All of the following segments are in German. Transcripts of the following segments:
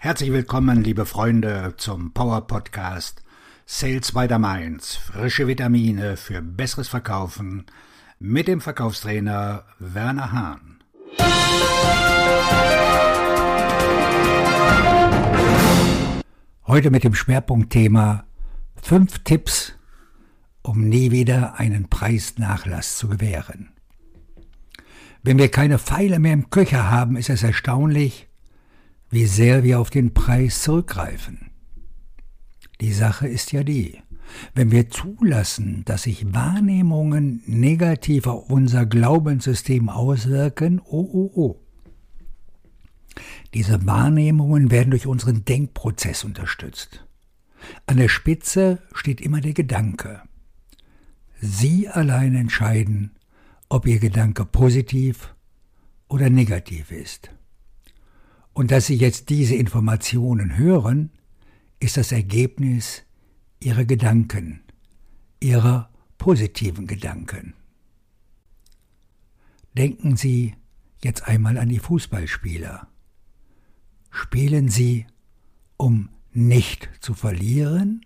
Herzlich willkommen, liebe Freunde, zum Power Podcast Sales by the Mainz. Frische Vitamine für besseres Verkaufen mit dem Verkaufstrainer Werner Hahn. Heute mit dem Schwerpunktthema 5 Tipps, um nie wieder einen Preisnachlass zu gewähren. Wenn wir keine Pfeile mehr im Köcher haben, ist es erstaunlich, wie sehr wir auf den Preis zurückgreifen. Die Sache ist ja die, wenn wir zulassen, dass sich Wahrnehmungen negativ auf unser Glaubenssystem auswirken, oh oh oh. Diese Wahrnehmungen werden durch unseren Denkprozess unterstützt. An der Spitze steht immer der Gedanke. Sie allein entscheiden, ob Ihr Gedanke positiv oder negativ ist. Und dass Sie jetzt diese Informationen hören, ist das Ergebnis Ihrer Gedanken, Ihrer positiven Gedanken. Denken Sie jetzt einmal an die Fußballspieler. Spielen Sie, um nicht zu verlieren,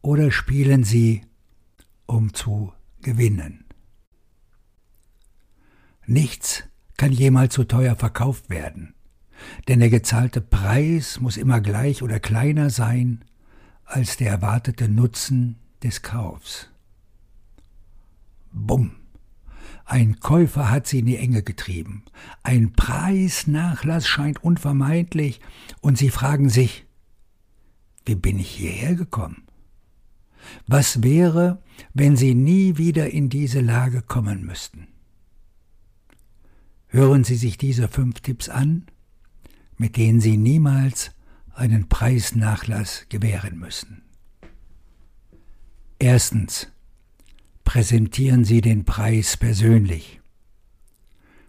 oder spielen Sie, um zu gewinnen? Nichts kann jemals zu teuer verkauft werden denn der gezahlte Preis muss immer gleich oder kleiner sein als der erwartete Nutzen des Kaufs. Bumm. Ein Käufer hat sie in die Enge getrieben. Ein Preisnachlass scheint unvermeidlich, und sie fragen sich, wie bin ich hierher gekommen? Was wäre, wenn sie nie wieder in diese Lage kommen müssten? Hören Sie sich diese fünf Tipps an mit denen sie niemals einen Preisnachlass gewähren müssen. Erstens. Präsentieren Sie den Preis persönlich.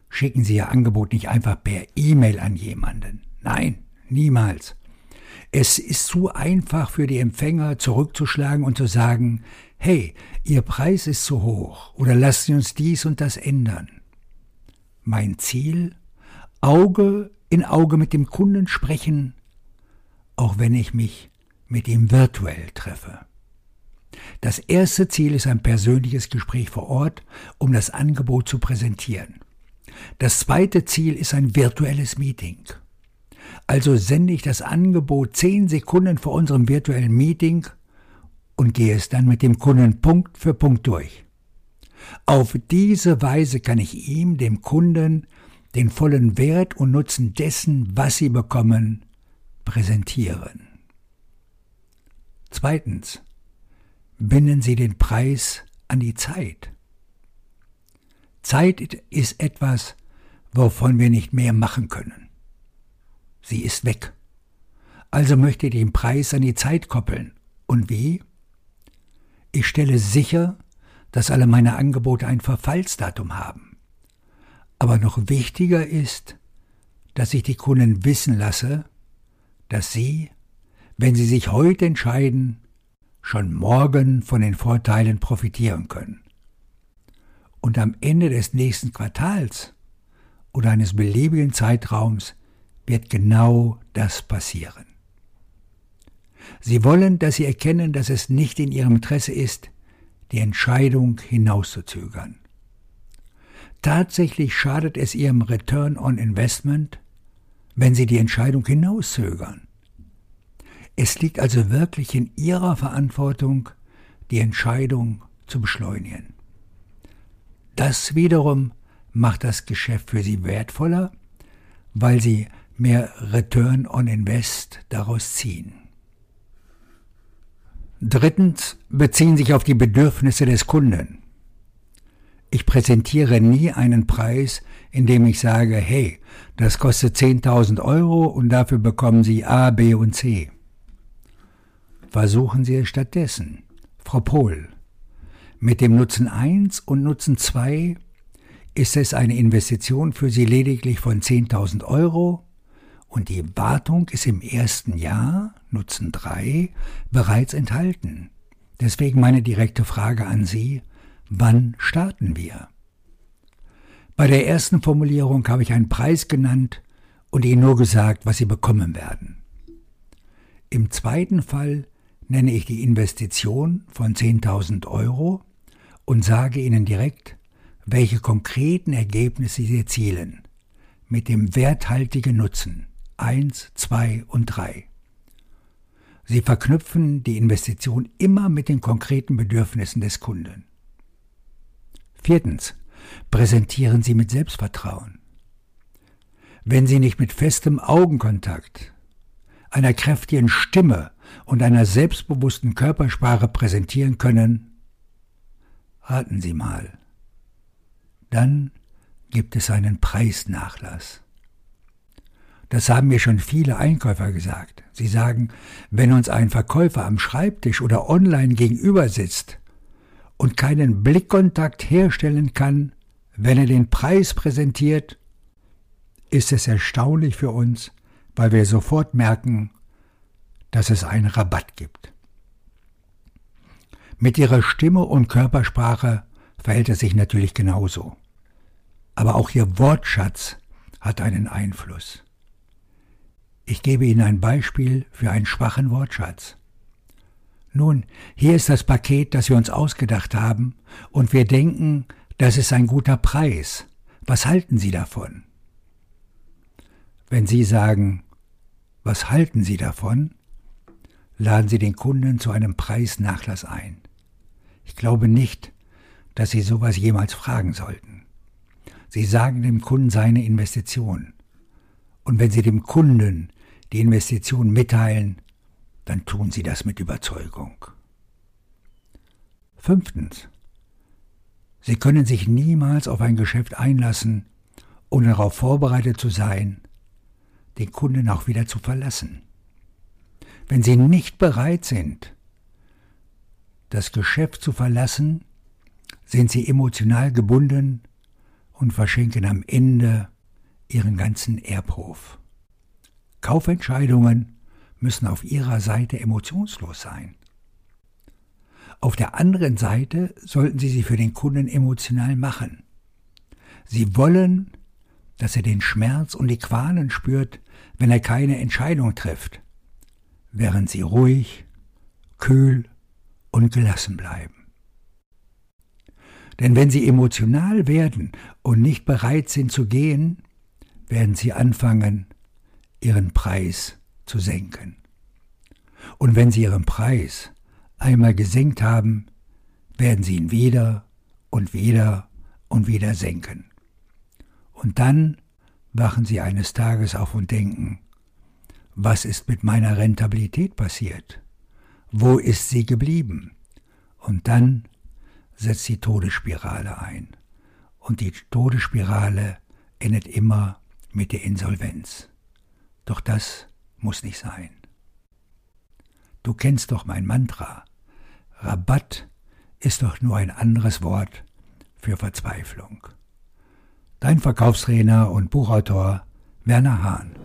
Schicken Sie Ihr Angebot nicht einfach per E-Mail an jemanden. Nein, niemals. Es ist zu einfach für die Empfänger zurückzuschlagen und zu sagen, hey, Ihr Preis ist zu hoch oder lassen Sie uns dies und das ändern. Mein Ziel? Auge in Auge mit dem Kunden sprechen, auch wenn ich mich mit ihm virtuell treffe. Das erste Ziel ist ein persönliches Gespräch vor Ort, um das Angebot zu präsentieren. Das zweite Ziel ist ein virtuelles Meeting. Also sende ich das Angebot zehn Sekunden vor unserem virtuellen Meeting und gehe es dann mit dem Kunden Punkt für Punkt durch. Auf diese Weise kann ich ihm, dem Kunden, den vollen Wert und Nutzen dessen, was sie bekommen, präsentieren. Zweitens, binden Sie den Preis an die Zeit. Zeit ist etwas, wovon wir nicht mehr machen können. Sie ist weg. Also möchte ich den Preis an die Zeit koppeln. Und wie? Ich stelle sicher, dass alle meine Angebote ein Verfallsdatum haben. Aber noch wichtiger ist, dass ich die Kunden wissen lasse, dass sie, wenn sie sich heute entscheiden, schon morgen von den Vorteilen profitieren können. Und am Ende des nächsten Quartals oder eines beliebigen Zeitraums wird genau das passieren. Sie wollen, dass Sie erkennen, dass es nicht in Ihrem Interesse ist, die Entscheidung hinauszuzögern. Tatsächlich schadet es ihrem Return on Investment, wenn sie die Entscheidung hinauszögern. Es liegt also wirklich in ihrer Verantwortung, die Entscheidung zu beschleunigen. Das wiederum macht das Geschäft für sie wertvoller, weil sie mehr Return on Invest daraus ziehen. Drittens beziehen sich auf die Bedürfnisse des Kunden. Ich präsentiere nie einen Preis, indem ich sage, hey, das kostet 10.000 Euro und dafür bekommen Sie A, B und C. Versuchen Sie es stattdessen. Frau Pohl, mit dem Nutzen 1 und Nutzen 2 ist es eine Investition für Sie lediglich von 10.000 Euro und die Wartung ist im ersten Jahr, Nutzen 3, bereits enthalten. Deswegen meine direkte Frage an Sie, Wann starten wir? Bei der ersten Formulierung habe ich einen Preis genannt und Ihnen nur gesagt, was Sie bekommen werden. Im zweiten Fall nenne ich die Investition von 10.000 Euro und sage Ihnen direkt, welche konkreten Ergebnisse Sie erzielen mit dem werthaltigen Nutzen 1, 2 und 3. Sie verknüpfen die Investition immer mit den konkreten Bedürfnissen des Kunden. Viertens. Präsentieren Sie mit Selbstvertrauen. Wenn Sie nicht mit festem Augenkontakt, einer kräftigen Stimme und einer selbstbewussten Körpersprache präsentieren können, raten Sie mal. Dann gibt es einen Preisnachlass. Das haben mir schon viele Einkäufer gesagt. Sie sagen, wenn uns ein Verkäufer am Schreibtisch oder online gegenüber sitzt und keinen Blickkontakt herstellen kann, wenn er den Preis präsentiert, ist es erstaunlich für uns, weil wir sofort merken, dass es einen Rabatt gibt. Mit ihrer Stimme und Körpersprache verhält es sich natürlich genauso. Aber auch ihr Wortschatz hat einen Einfluss. Ich gebe Ihnen ein Beispiel für einen schwachen Wortschatz. Nun, hier ist das Paket, das wir uns ausgedacht haben, und wir denken, das ist ein guter Preis. Was halten Sie davon? Wenn Sie sagen, was halten Sie davon, laden Sie den Kunden zu einem Preisnachlass ein. Ich glaube nicht, dass Sie sowas jemals fragen sollten. Sie sagen dem Kunden seine Investition. Und wenn Sie dem Kunden die Investition mitteilen, dann tun Sie das mit Überzeugung. Fünftens. Sie können sich niemals auf ein Geschäft einlassen, ohne darauf vorbereitet zu sein, den Kunden auch wieder zu verlassen. Wenn Sie nicht bereit sind, das Geschäft zu verlassen, sind Sie emotional gebunden und verschenken am Ende Ihren ganzen Erbhof. Kaufentscheidungen müssen auf ihrer Seite emotionslos sein. Auf der anderen Seite sollten Sie sie für den Kunden emotional machen. Sie wollen, dass er den Schmerz und die Qualen spürt, wenn er keine Entscheidung trifft, während Sie ruhig, kühl und gelassen bleiben. Denn wenn Sie emotional werden und nicht bereit sind zu gehen, werden Sie anfangen, ihren Preis zu senken. Und wenn sie ihren Preis einmal gesenkt haben, werden sie ihn wieder und wieder und wieder senken. Und dann wachen sie eines Tages auf und denken, was ist mit meiner Rentabilität passiert? Wo ist sie geblieben? Und dann setzt die Todesspirale ein. Und die Todesspirale endet immer mit der Insolvenz. Doch das muss nicht sein. Du kennst doch mein Mantra. Rabatt ist doch nur ein anderes Wort für Verzweiflung. Dein Verkaufstrainer und Buchautor Werner Hahn.